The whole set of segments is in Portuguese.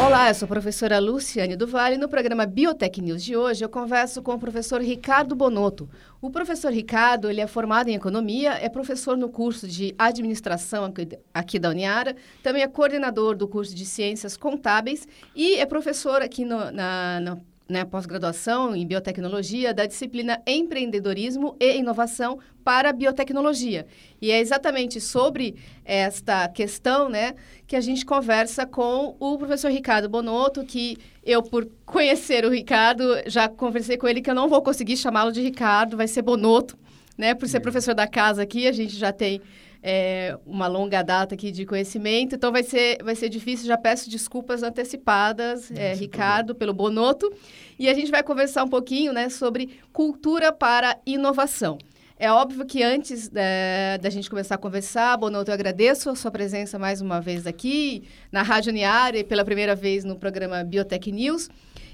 Olá, eu sou a professora Luciane do Vale. No programa Biotech News de hoje, eu converso com o professor Ricardo Bonotto. O professor Ricardo, ele é formado em economia, é professor no curso de administração aqui, da Uniara, também é coordenador do curso de ciências contábeis e é professor aqui no, na, na né, pós-graduação em biotecnologia da disciplina Empreendedorismo e Inovação para Biotecnologia. E é exatamente sobre esta questão né, que a gente conversa com o professor Ricardo Bonotto, que eu, por conhecer o Ricardo, já conversei com ele que eu não vou conseguir chamá-lo de Ricardo, vai ser Bonotto, né, por ser é. professor da casa aqui, a gente já tem é, uma longa data aqui de conhecimento, então vai ser, vai ser difícil. Já peço desculpas antecipadas, é, Ricardo, pelo Bonoto. E a gente vai conversar um pouquinho né, sobre cultura para inovação. É óbvio que antes é, da gente começar a conversar, Bonoto, eu agradeço a sua presença mais uma vez aqui na Rádio Uniara e pela primeira vez no programa Biotech News.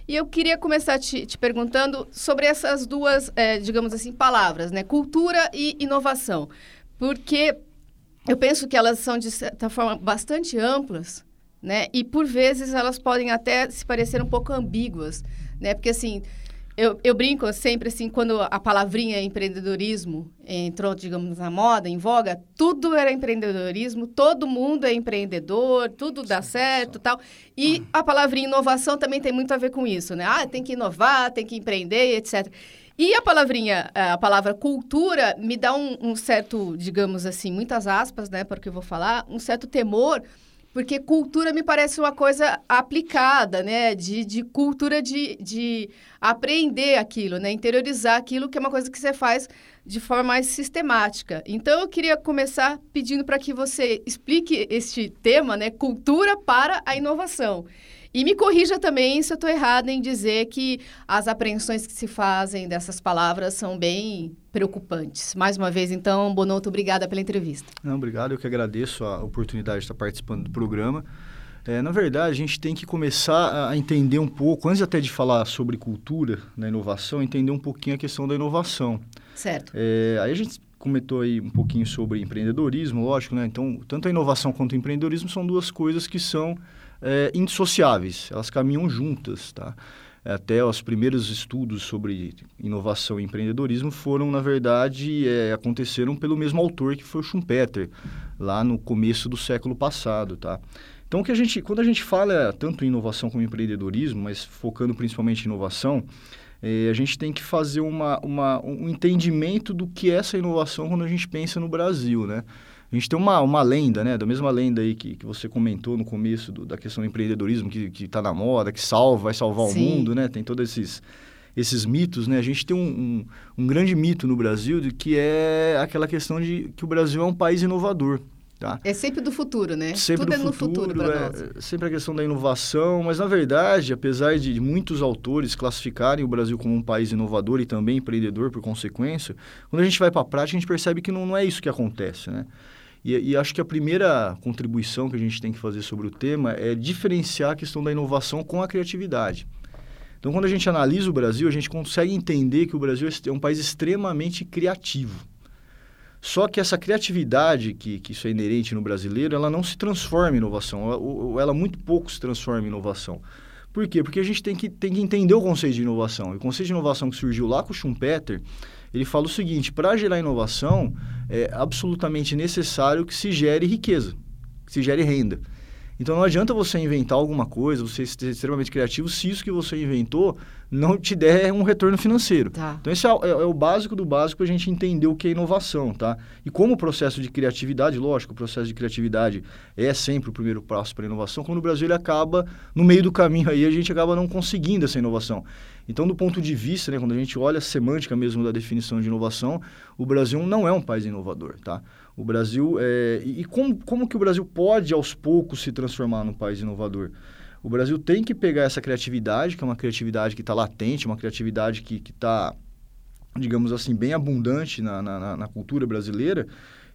E eu queria começar te, te perguntando sobre essas duas, é, digamos assim, palavras, né? Cultura e inovação. Porque eu penso que elas são, de certa forma, bastante amplas, né? E, por vezes, elas podem até se parecer um pouco ambíguas, né? Porque, assim, eu, eu brinco sempre, assim, quando a palavrinha empreendedorismo entrou, digamos, na moda, em voga, tudo era empreendedorismo, todo mundo é empreendedor, tudo dá certo tal. E a palavrinha inovação também tem muito a ver com isso, né? Ah, tem que inovar, tem que empreender, etc. E a palavrinha, a palavra cultura, me dá um, um certo, digamos assim, muitas aspas, né, porque eu vou falar, um certo temor, porque cultura me parece uma coisa aplicada, né? De, de cultura de, de aprender aquilo, né? Interiorizar aquilo, que é uma coisa que você faz de forma mais sistemática. Então, eu queria começar pedindo para que você explique este tema, né? Cultura para a inovação. E me corrija também se eu estou errada em dizer que as apreensões que se fazem dessas palavras são bem preocupantes. Mais uma vez, então, Bonotto, obrigada pela entrevista. Não, obrigado, eu que agradeço a oportunidade de estar participando do programa. É, na verdade, a gente tem que começar a entender um pouco, antes até de falar sobre cultura na inovação, entender um pouquinho a questão da inovação. Certo. É, aí a gente comentou aí um pouquinho sobre empreendedorismo, lógico, né? Então, tanto a inovação quanto o empreendedorismo são duas coisas que são é, indissociáveis, elas caminham juntas, tá? Até os primeiros estudos sobre inovação e empreendedorismo foram, na verdade, é, aconteceram pelo mesmo autor que foi o Schumpeter, lá no começo do século passado, tá? Então, que a gente, quando a gente fala tanto em inovação como em empreendedorismo, mas focando principalmente em inovação, é, a gente tem que fazer uma, uma, um entendimento do que é essa inovação quando a gente pensa no Brasil, né? A gente tem uma, uma lenda, né? Da mesma lenda aí que, que você comentou no começo do, da questão do empreendedorismo, que, que tá na moda, que salva, vai salvar Sim. o mundo, né? Tem todos esses, esses mitos, né? A gente tem um, um, um, grande mito no Brasil de que é aquela questão de que o Brasil é um país inovador. Tá? É sempre do futuro, né? Sempre Tudo é no futuro, futuro é, nós. sempre a questão da inovação, mas na verdade, apesar de muitos autores classificarem o Brasil como um país inovador e também empreendedor por consequência, quando a gente vai para a prática, a gente percebe que não, não é isso que acontece, né? E, e, acho que a primeira contribuição que a gente tem que fazer sobre o tema é diferenciar a questão da inovação com a criatividade. Então, quando a gente analisa o Brasil, a gente consegue entender que o Brasil é um país extremamente criativo. Só que essa criatividade, que, que isso é inerente no brasileiro, ela não se transforma em inovação, ela, ela muito pouco se transforma em inovação. Por quê? Porque a gente tem que, tem que entender o conceito de inovação. E o conceito de inovação que surgiu lá com o Schumpeter, ele fala o seguinte: para gerar inovação, é absolutamente necessário que se gere riqueza, que se gere renda. Então não adianta você inventar alguma coisa, você ser extremamente criativo, se isso que você inventou não te der um retorno financeiro. Tá. Então esse é, é, é o básico do básico a gente entender o que é inovação, tá? E como o processo de criatividade, lógico, o processo de criatividade é sempre o primeiro passo para a inovação, quando o Brasil ele acaba, no meio do caminho aí, a gente acaba não conseguindo essa inovação. Então, do ponto de vista, né, quando a gente olha a semântica mesmo da definição de inovação, o Brasil não é um país inovador, tá? O Brasil é... E como, como que o Brasil pode, aos poucos, se transformar num país inovador? O Brasil tem que pegar essa criatividade, que é uma criatividade que está latente, uma criatividade que está, digamos assim, bem abundante na, na, na cultura brasileira,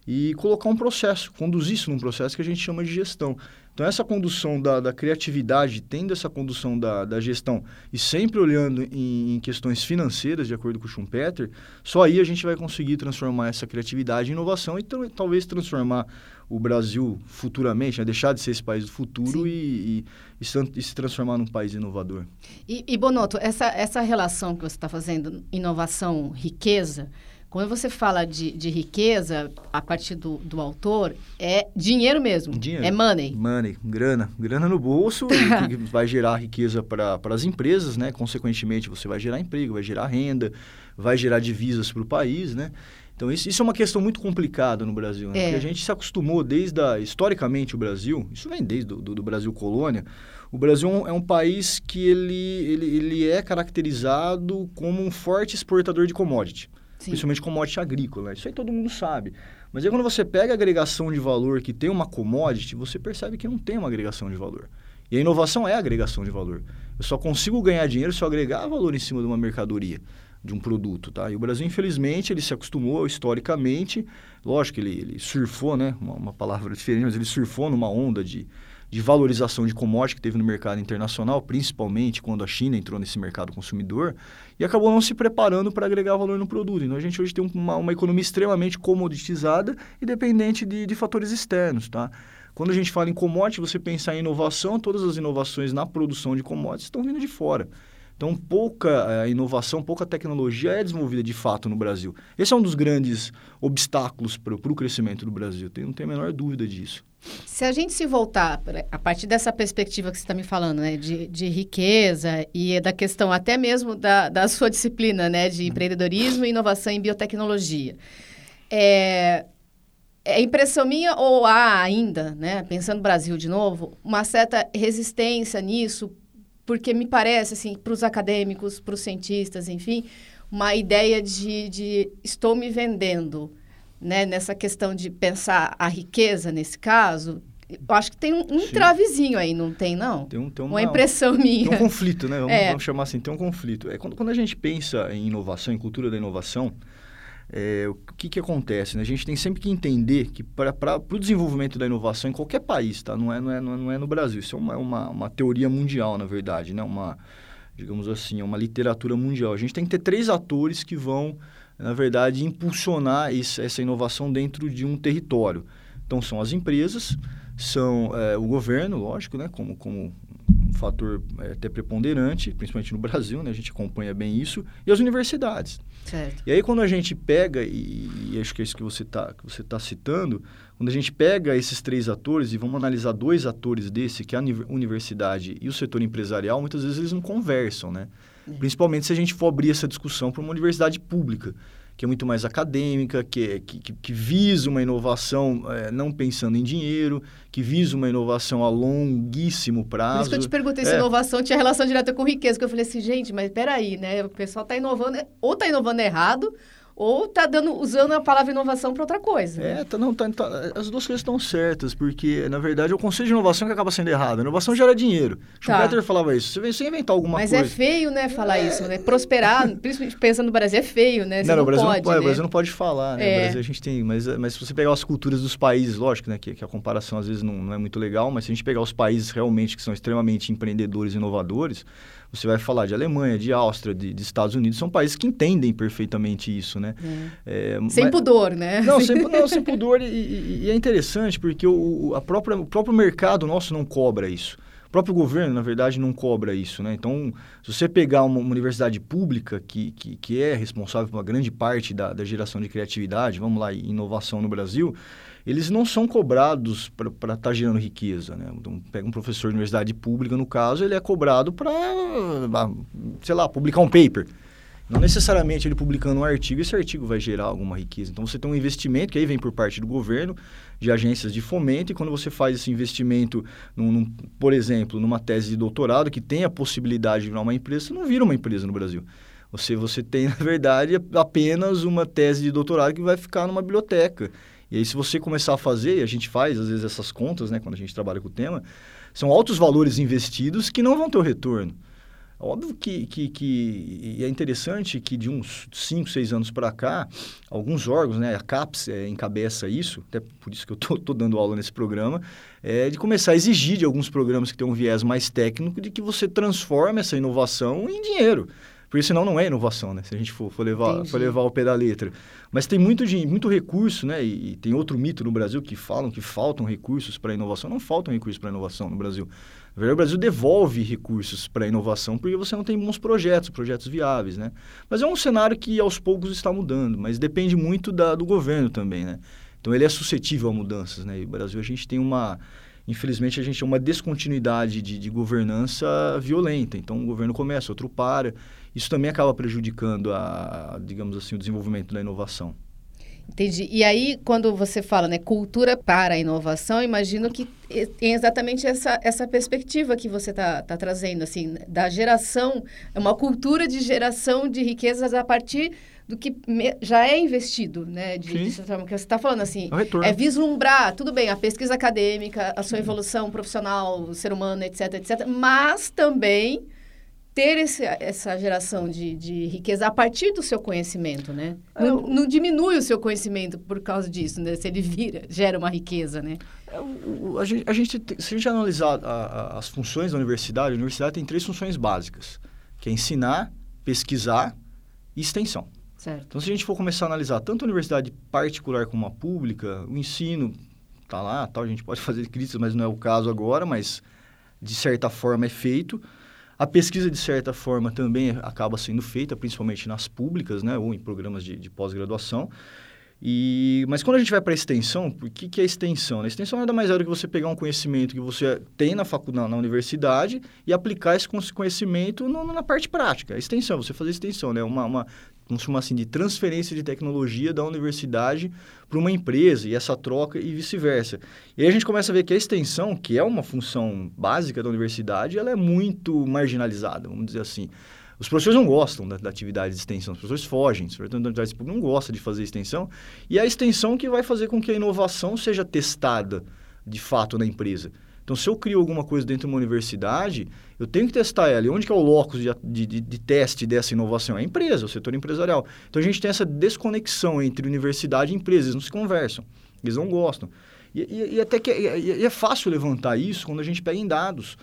e colocar um processo, conduzir isso num processo que a gente chama de gestão. Então, essa condução da, da criatividade, tendo essa condução da, da gestão e sempre olhando em, em, questões financeiras, de acordo com o Schumpeter, só aí a gente vai conseguir transformar essa criatividade em inovação e talvez transformar o Brasil futuramente, né? deixar de ser esse país do futuro e, e, e, se, transformar num país inovador. E, e Bonoto, essa, essa relação que você está fazendo, inovação, riqueza, quando você fala de, de riqueza, a partir do, do autor, é dinheiro mesmo. Dinheiro. É money. Money, grana. Grana no bolso, que vai gerar riqueza para as empresas, né? Consequentemente, você vai gerar emprego, vai gerar renda, vai gerar divisas para o país, né? Então, isso, isso é uma questão muito complicada no Brasil, né? É. Porque a gente se acostumou desde a... Historicamente, o Brasil, isso vem desde do, do, do Brasil colônia, o Brasil é um país que ele, ele, ele é caracterizado como um forte exportador de commodity. Sim. principalmente commodity agrícola. Isso aí todo mundo sabe. Mas aí quando você pega a agregação de valor que tem uma commodity, você percebe que não tem uma agregação de valor. E a inovação é a agregação de valor. Eu só consigo ganhar dinheiro se eu agregar valor em cima de uma mercadoria, de um produto, tá? E o Brasil, infelizmente, ele se acostumou historicamente, lógico que ele, ele surfou, né? Uma, uma palavra diferente, mas ele surfou numa onda de, de valorização de commodity que teve no mercado internacional, principalmente quando a China entrou nesse mercado consumidor, e acabou não se preparando para agregar valor no produto. Então a gente hoje tem uma, uma economia extremamente comoditizada e dependente de, de fatores externos. Tá? Quando a gente fala em commodity, você pensar em inovação, todas as inovações na produção de commodities estão vindo de fora. Então, pouca uh, inovação, pouca tecnologia é desenvolvida de fato no Brasil. Esse é um dos grandes obstáculos para o crescimento do Brasil, não tenho a menor dúvida disso. Se a gente se voltar, a partir dessa perspectiva que você está me falando, né, de, de, riqueza e da questão até mesmo da, da sua disciplina, né, de empreendedorismo e inovação em biotecnologia, é, é impressão minha ou há ainda, né, pensando no Brasil de novo, uma certa resistência nisso porque me parece, assim, para os acadêmicos, para os cientistas, enfim, uma ideia de, de estou me vendendo, né? Nessa questão de pensar a riqueza, nesse caso, eu acho que tem um, um travezinho aí, não tem, não? Tem, um, tem uma, uma impressão minha. Tem um conflito, né? Vamos, é. vamos, chamar assim, tem um conflito. É quando, quando a gente pensa em inovação, em cultura da inovação, é, o que, que acontece? Né? A gente tem sempre que entender que para o desenvolvimento da inovação em qualquer país, tá? não, é, não, é, não é no Brasil, isso é uma, uma, uma teoria mundial, na verdade, né? uma, digamos assim, uma literatura mundial. A gente tem que ter três atores que vão, na verdade, impulsionar isso, essa inovação dentro de um território. Então, são as empresas, são é, o governo, lógico, né? como, como um fator é, até preponderante, principalmente no Brasil, né? a gente acompanha bem isso, e as universidades. Certo. E aí quando a gente pega, e, e acho que é isso que você está tá citando, quando a gente pega esses três atores e vamos analisar dois atores desse, que é a universidade e o setor empresarial, muitas vezes eles não conversam, né? É. Principalmente se a gente for abrir essa discussão para uma universidade pública que é muito mais acadêmica, que, que, que, visa uma inovação é, não pensando em dinheiro, que visa uma inovação a longuíssimo prazo. Por isso que eu te perguntei é. se inovação tinha relação direta com riqueza, que eu falei assim, gente, mas peraí, né? O pessoal está inovando, ou está inovando errado, ou está dando usando a palavra inovação para outra coisa. É, tá, não, tá, tá, as duas coisas estão certas, porque, na verdade, é o conceito de inovação que acaba sendo errado. A inovação gera dinheiro. Tá. Schumpeter falava isso. Você vem sem inventar alguma Mas é coisa. Mas é feio, né, falar é... isso, né? Prosperar, principalmente pensando no Brasil, é feio, né? Você não, não, o Brasil pode, não pode, né? o Brasil não pode falar, né? É. O Brasil a gente tem... Mas, mas se você pegar as culturas dos países, lógico, né? Que, que a comparação às vezes não, não é muito legal, mas se a gente pegar os países realmente que são extremamente empreendedores e inovadores, você vai falar de Alemanha, de Áustria, de, de, Estados Unidos, são países que entendem perfeitamente isso, né? É. É, sem mas... pudor, né? Não, sem, não, sem pudor. E, e, e, é interessante porque o, a própria, o próprio mercado nosso não cobra isso. Próprio governo, na verdade, não cobra isso, né? Então, se você pegar uma, uma universidade pública que, que, que, é responsável por uma grande parte da, da geração de criatividade, vamos lá, inovação no Brasil, eles não são cobrados para estar tá gerando riqueza. Né? Então, pega um professor de universidade pública, no caso, ele é cobrado para, ah, sei lá, publicar um paper. Não necessariamente ele publicando um artigo, esse artigo vai gerar alguma riqueza. Então, você tem um investimento que aí vem por parte do governo, de agências de fomento, e quando você faz esse investimento, num, num, por exemplo, numa tese de doutorado que tem a possibilidade de virar uma empresa, você não vira uma empresa no Brasil. Você, você tem, na verdade, apenas uma tese de doutorado que vai ficar numa biblioteca. E aí, se você começar a fazer, e a gente faz às vezes essas contas, né, quando a gente trabalha com o tema, são altos valores investidos que não vão ter o retorno. Óbvio que, que, que é interessante que de uns 5, 6 anos para cá, alguns órgãos, né, a CAPES é, encabeça isso, até por isso que eu estou dando aula nesse programa, é de começar a exigir de alguns programas que têm um viés mais técnico de que você transforme essa inovação em dinheiro. Porque senão não é inovação, né? Se a gente for, for levar, for levar ao pé da letra. Mas tem muito, muito recurso, né? E, e, tem outro mito no Brasil que falam que faltam recursos para inovação. Não faltam recursos para inovação no Brasil. O Brasil devolve recursos para inovação porque você não tem bons projetos, projetos viáveis, né? Mas é um cenário que aos poucos está mudando, mas depende muito da, do governo também, né? Então ele é suscetível a mudanças, né? E no Brasil a gente tem uma infelizmente, a gente tem uma descontinuidade de, de, governança violenta. Então, um governo começa, outro para. Isso também acaba prejudicando, a, digamos assim, o desenvolvimento da inovação. Entendi. E aí, quando você fala, né, cultura para a inovação, imagino que tem exatamente essa, essa perspectiva que você está tá trazendo, assim, da geração, é uma cultura de geração de riquezas a partir do que já é investido, né? De, de forma que você está falando assim, é, é, vislumbrar, tudo bem, a pesquisa acadêmica, a sua evolução profissional, o ser humano, etc, etc, mas também ter esse, essa geração de, de riqueza a partir do seu conhecimento, né? Não, não, diminui o seu conhecimento por causa disso, né? Se ele vira, gera uma riqueza, né? É, a, gente, a gente, se a gente analisar a, a, as funções da universidade, a universidade tem três funções básicas, que é ensinar, pesquisar e extensão. Certo. Então, se a gente for começar a analisar tanto a universidade particular como a pública, o ensino está lá, tal, a gente pode fazer críticas, mas não é o caso agora, mas de certa forma é feito. A pesquisa, de certa forma, também acaba sendo feita, principalmente nas públicas, né, ou em programas de, de pós-graduação. E, mas quando a gente vai para a extensão, o que, que é extensão? A extensão nada mais é do que você pegar um conhecimento que você tem na faculdade, na universidade, e aplicar esse conhecimento no, na parte prática. Extensão, você fazer extensão, né? Uma, uma, vamos chamar assim, de transferência de tecnologia da universidade para uma empresa, e essa troca e vice-versa. E aí a gente começa a ver que a extensão, que é uma função básica da universidade, ela é muito marginalizada, vamos dizer assim. Os professores não gostam da, da atividade de extensão, os professores fogem, os professores não gostam de fazer extensão, e é a extensão que vai fazer com que a inovação seja testada de fato na empresa. Então, se eu crio alguma coisa dentro de uma universidade, eu tenho que testar ela. E onde que é o locus de, de, de, teste dessa inovação? É a empresa, o setor empresarial. Então, a gente tem essa desconexão entre universidade e empresa. Eles não se conversam. Eles não gostam. E, e, e até que é, e é fácil levantar isso quando a gente pega em dados.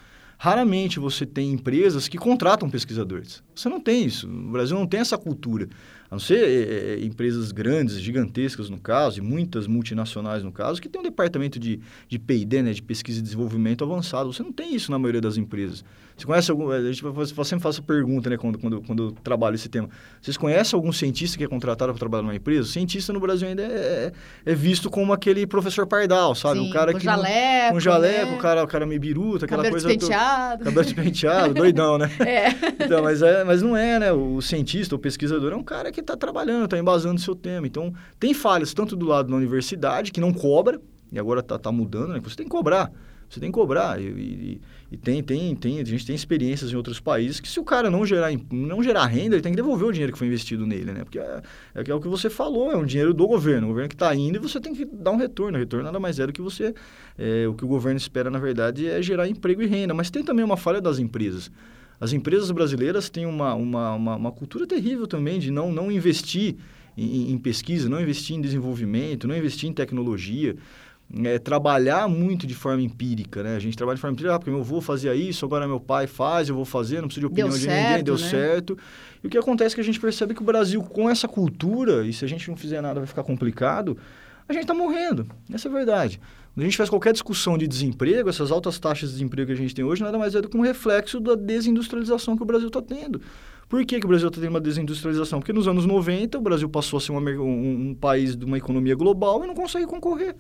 Raramente você tem empresas que contratam pesquisadores. Você não tem isso. O Brasil não tem essa cultura. A não ser é, empresas grandes, gigantescas no caso, e muitas multinacionais no caso, que tem um departamento de, de P&D, né, de pesquisa e desenvolvimento avançado. Você não tem isso na maioria das empresas. Você conhece algum... A gente sempre faz essa pergunta, né, quando, quando, quando eu trabalho esse tema. Vocês conhecem algum cientista que é contratado para trabalhar numa empresa? O cientista no Brasil ainda é, é, é visto como aquele professor pardal, sabe? Sim, um cara com que... Jaleco, um jaleco, né? o cara, o cara meio biruta, aquela cabelo coisa... Despenteado. Cabelo despenteado. doidão, né? É. Então, mas, é, mas não é, né? O cientista, o pesquisador é um cara que está trabalhando, está embasando o seu tema. Então, tem falhas tanto do lado da universidade, que não cobra, e agora está tá mudando, né? Você tem que cobrar. Você tem que cobrar. E, e, e, tem, tem, tem, a gente tem experiências em outros países que se o cara não gerar, não gerar renda, ele tem que devolver o dinheiro que foi investido nele, né? Porque é, é, é o que você falou, é um dinheiro do governo. O governo que está indo e você tem que dar um retorno. O retorno nada mais é do que você... É, o que o governo espera, na verdade, é gerar emprego e renda. Mas tem também uma falha das empresas. As empresas brasileiras têm uma, uma, uma, uma cultura terrível também de não, não investir em, em pesquisa, não investir em desenvolvimento, não investir em tecnologia é, trabalhar muito de forma empírica, né? A gente trabalha de forma empírica, ah, porque meu avô fazia isso, agora meu pai faz, eu vou fazer, não preciso de opinião deu de certo, ninguém, deu né? certo. E o que acontece é que a gente percebe que o Brasil, com essa cultura, e se a gente não fizer nada vai ficar complicado, a gente está morrendo. Essa é a verdade. Quando a gente faz qualquer discussão de desemprego, essas altas taxas de desemprego que a gente tem hoje, nada mais é do que um reflexo da desindustrialização que o Brasil está tendo. Por que, que o Brasil está tendo uma desindustrialização? Porque nos anos 90 o Brasil passou a ser uma, um, um país de uma economia global e não consegue concorrer.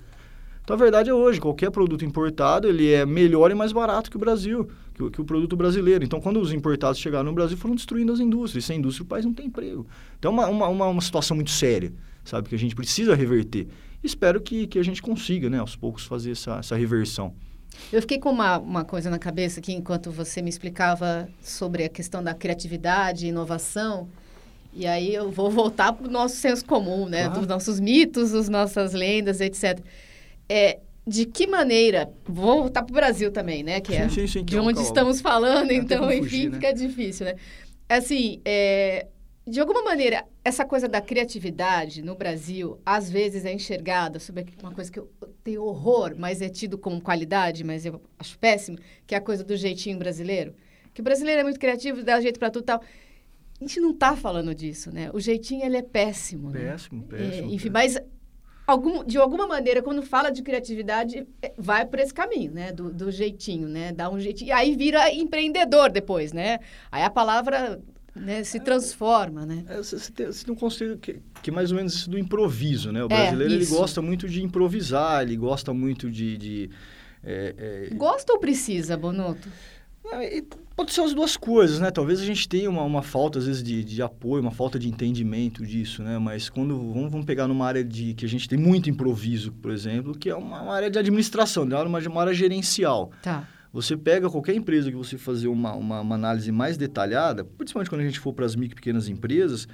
Então, a verdade é hoje, qualquer produto importado, ele é melhor e mais barato que o Brasil, que que o produto brasileiro. Então, quando os importados chegaram no Brasil, foram destruindo as indústrias. Sem indústria, o país não tem emprego. Então, é uma, uma, uma situação muito séria, sabe? Que a gente precisa reverter. Espero que, que a gente consiga, né, aos poucos, fazer essa, essa reversão. Eu fiquei com uma, uma coisa na cabeça aqui enquanto você me explicava sobre a questão da criatividade e inovação. E aí eu vou voltar para o nosso senso comum, né? Claro. Dos nossos mitos, das nossas lendas, etc. É, de que maneira, vou voltar para o Brasil também, né? Que é sim, sim, sim, de é onde estamos falando, então, fugir, enfim, né? fica difícil, né? Assim, é, de alguma maneira, essa coisa da criatividade no Brasil, às vezes é enxergada sobre uma coisa que eu tenho horror, mas é tido como qualidade, mas eu acho péssimo, que é a coisa do jeitinho brasileiro. Que o brasileiro é muito criativo, dá jeito para tudo e tal. A gente não está falando disso, né? O jeitinho, ele é péssimo, né? Péssimo, É, péssimo. enfim, péssimo. mas algum, de alguma maneira, quando fala de criatividade, é, vai por esse caminho, né? Do, do jeitinho, né? Dá um jeitinho. E aí vira empreendedor depois, né? Aí a palavra né, se transforma, né? É, Você, você tem, você tem um conceito que, que é mais ou menos isso do improviso, né? O É, brasileiro ele isso. gosta muito de improvisar, ele gosta muito de... de é, é, Gosta ou precisa, Bonotto? É, Pode ser as duas coisas, né? Talvez a gente tenha uma, uma falta, às vezes, de, de apoio, uma falta de entendimento disso, né? Mas quando... Vamos, vamos pegar numa área de... Que a gente tem muito improviso, por exemplo, que é uma, uma área de administração, né? uma, uma área gerencial. Tá. Você pega qualquer empresa que você fazer uma, uma, uma análise mais detalhada, principalmente quando a gente for para as micro e pequenas empresas,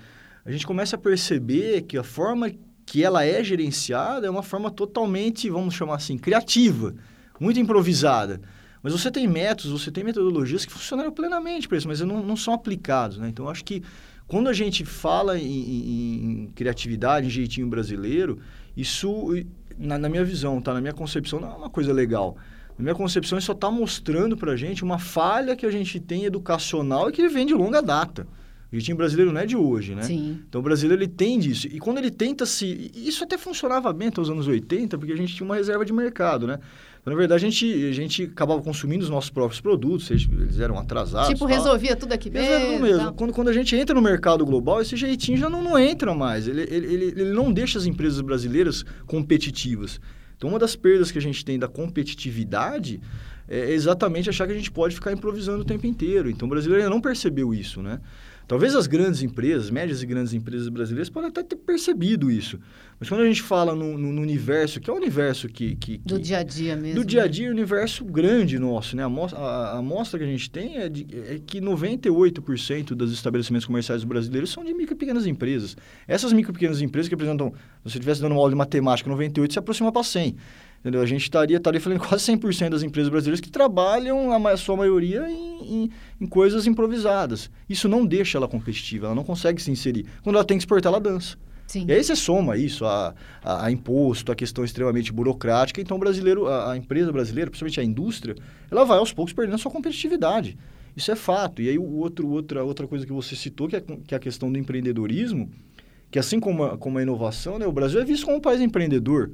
a gente começa a perceber que a forma que ela é gerenciada é uma forma totalmente, vamos chamar assim, criativa, muito improvisada. Mas você tem métodos, você tem metodologias que funcionaram plenamente para isso, mas não, não são aplicados. Né? Então, acho que quando a gente fala em, em- em criatividade, em jeitinho brasileiro, isso, na, na minha visão, tá? na minha concepção, não é uma coisa legal. Na minha concepção, isso só está mostrando para a gente uma falha que a gente tem educacional e que vem de longa data. O jeitinho brasileiro não é de hoje, né? Sim. Então o brasileiro ele tem disso. E quando ele tenta se. Isso até funcionava bem até os anos 80, porque a gente tinha uma reserva de mercado, né? Então, na verdade, a gente, a gente acabava consumindo os nossos próprios produtos, eles, eram atrasados. tipo, tal. resolvia tudo aqui mesmo. Resolve mesmo. tal. Quando, quando a gente entra no mercado global, esse jeitinho já não, não entra mais. Ele, ele, ele, ele não deixa as empresas brasileiras competitivas. Então, uma das perdas que a gente tem da competitividade é exatamente achar que a gente pode ficar improvisando o tempo inteiro. Então, o brasileiro ainda não percebeu isso, né? Talvez as grandes empresas, médias e grandes empresas brasileiras, podem até ter percebido isso. Mas quando a gente fala no, no- no universo, que é o universo que... que, Do que- dia a dia mesmo. do dia a né? dia, o universo grande nosso, né? A amostra, a, a amostra que a gente tem é, de, é que 98% dos estabelecimentos comerciais brasileiros são de micro e pequenas empresas. Essas micro e pequenas empresas que apresentam, se você estivesse dando uma aula de matemática, 98 se aproxima para 100. Entendeu? A gente estaria, estaria falando quase 100% das empresas brasileiras que trabalham, a sua maioria, em, em, em coisas improvisadas. Isso não deixa ela competitiva, ela não consegue se inserir. Quando ela tem que exportar, ela dança. Sim. E aí você soma isso a, a, a imposto, a questão extremamente burocrática. Então, o brasileiro, a, a empresa brasileira, principalmente a indústria, ela vai aos poucos perdendo a sua competitividade. Isso é fato. E aí, o outro, outra, outra coisa que você citou, que é, que é a questão do empreendedorismo, que assim como a, como a inovação, né, o Brasil é visto como um país empreendedor.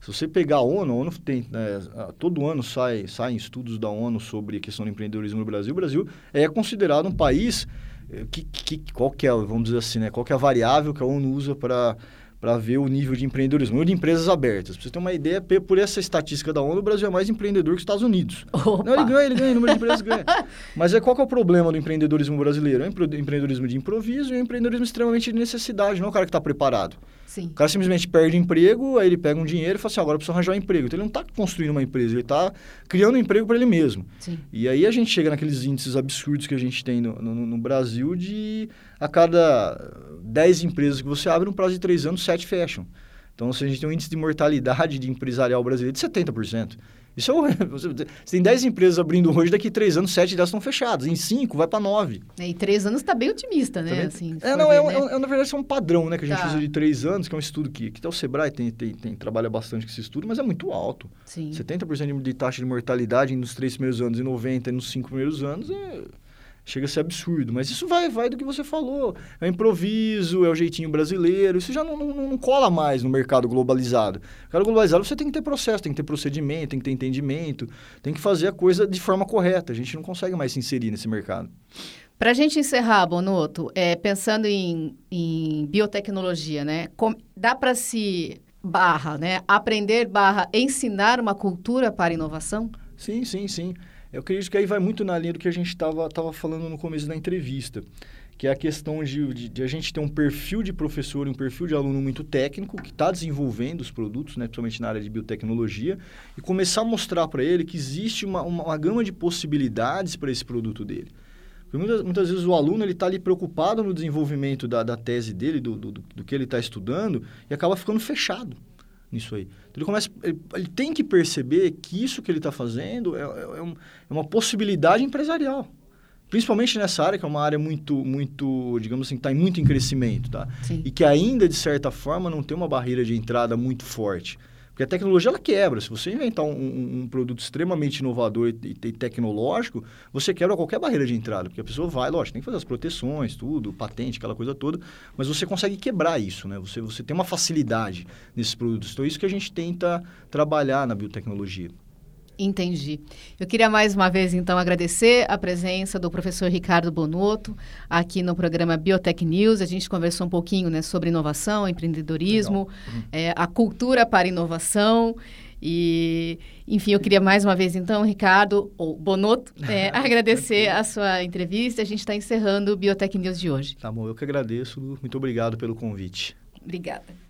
Se você pegar a ONU, a ONU tem, né, todo ano sai, saem estudos da ONU sobre a questão do empreendedorismo no Brasil. O Brasil é considerado um país eh, que, que qual que é, vamos dizer assim, né, qual que é a variável que a ONU usa para para ver o nível de empreendedorismo, de empresas abertas. Pra você ter uma ideia, por essa estatística da ONU, o Brasil é mais empreendedor que os Estados Unidos. Opa. Não, ele ganha, ele ganha, o número de empresas ganha. Mas é qual é o problema do empreendedorismo brasileiro? É o empre- empreendedorismo de improviso e o empreendedorismo extremamente de necessidade, não é o cara que está preparado. Sim. O cara simplesmente perde emprego, aí ele pega um dinheiro e fala assim, agora eu preciso arranjar um emprego. Então ele não está construindo uma empresa, ele está criando um emprego para ele mesmo. Sim. E aí a gente chega naqueles índices absurdos que a gente tem no, no, no Brasil de a cada 10 empresas que você abre, no prazo de 3 anos, 7 fecham. Então, se a gente tem um índice de mortalidade de empresarial brasileiro de 70%. Isso é. Você tem 10 empresas abrindo hoje, daqui a 3 anos, 7 delas estão fechadas. Em 5, vai para 9. E três anos tá bem otimista, né? Também- Assim, se É, não, ver, é, um- né? é é, na verdade, isso é um padrão, né? Que a gente Tá. usa de 3 anos, que é um estudo que, que até o Sebrae tem, tem, tem, trabalha bastante com esse estudo, mas é muito alto. Sim. 70% de- de taxa de mortalidade nos três primeiros anos e 90% nos cinco primeiros anos é, chega a ser absurdo. Mas isso vai, vai do que você falou. É o improviso, é o jeitinho brasileiro. Isso já não, não, não cola mais no mercado globalizado. No mercado globalizado você tem que ter processo, tem que ter procedimento, tem que ter entendimento, tem que fazer a coisa de forma correta. A gente não consegue mais se inserir nesse mercado. Para a gente encerrar, Bonoto, é, pensando em, em biotecnologia, né? com- dá para se barra, né? Aprender barra ensinar uma cultura para inovação? Sim, sim, sim. Eu acredito que aí vai muito na linha do que a gente estava tava falando no começo da entrevista, que é a questão de, de, de a gente ter um perfil de professor e um perfil de aluno muito técnico que está desenvolvendo os produtos, né, principalmente na área de biotecnologia, e começar a mostrar para ele que existe uma, uma, uma gama de possibilidades para esse produto dele. Muitas, muitas vezes o aluno está ali preocupado no desenvolvimento da, da tese dele, do, do, do que ele está estudando, e acaba ficando fechado. Nisso aí. Então, ele, começa, ele, ele, tem que perceber que isso que ele está fazendo é, é, é, um, é uma possibilidade empresarial. Principalmente nessa área, que é uma área muito, muito digamos assim, está muito em crescimento, tá? Sim. E que ainda, de certa forma, não tem uma barreira de entrada muito forte. Porque a tecnologia, ela quebra. Se você inventar um, um, um produto extremamente inovador e, e, tecnológico, você quebra qualquer barreira de entrada. Porque a pessoa vai, lógico, tem que fazer as proteções, tudo, patente, aquela coisa toda. Mas você consegue quebrar isso, né? Você, você tem uma facilidade nesses produtos. Então, é isso que a gente tenta trabalhar na biotecnologia. Entendi. Eu queria mais uma vez, então, agradecer a presença do professor Ricardo Bonotto aqui no programa Biotech News. A gente conversou um pouquinho né, sobre inovação, empreendedorismo, uhum. é, a cultura para inovação. E, enfim, eu queria mais uma vez, então, Ricardo, ou Bonotto, é, agradecer a sua entrevista. A gente está encerrando o Biotech News de hoje. Tá bom, eu que agradeço. Muito obrigado pelo convite. Obrigada.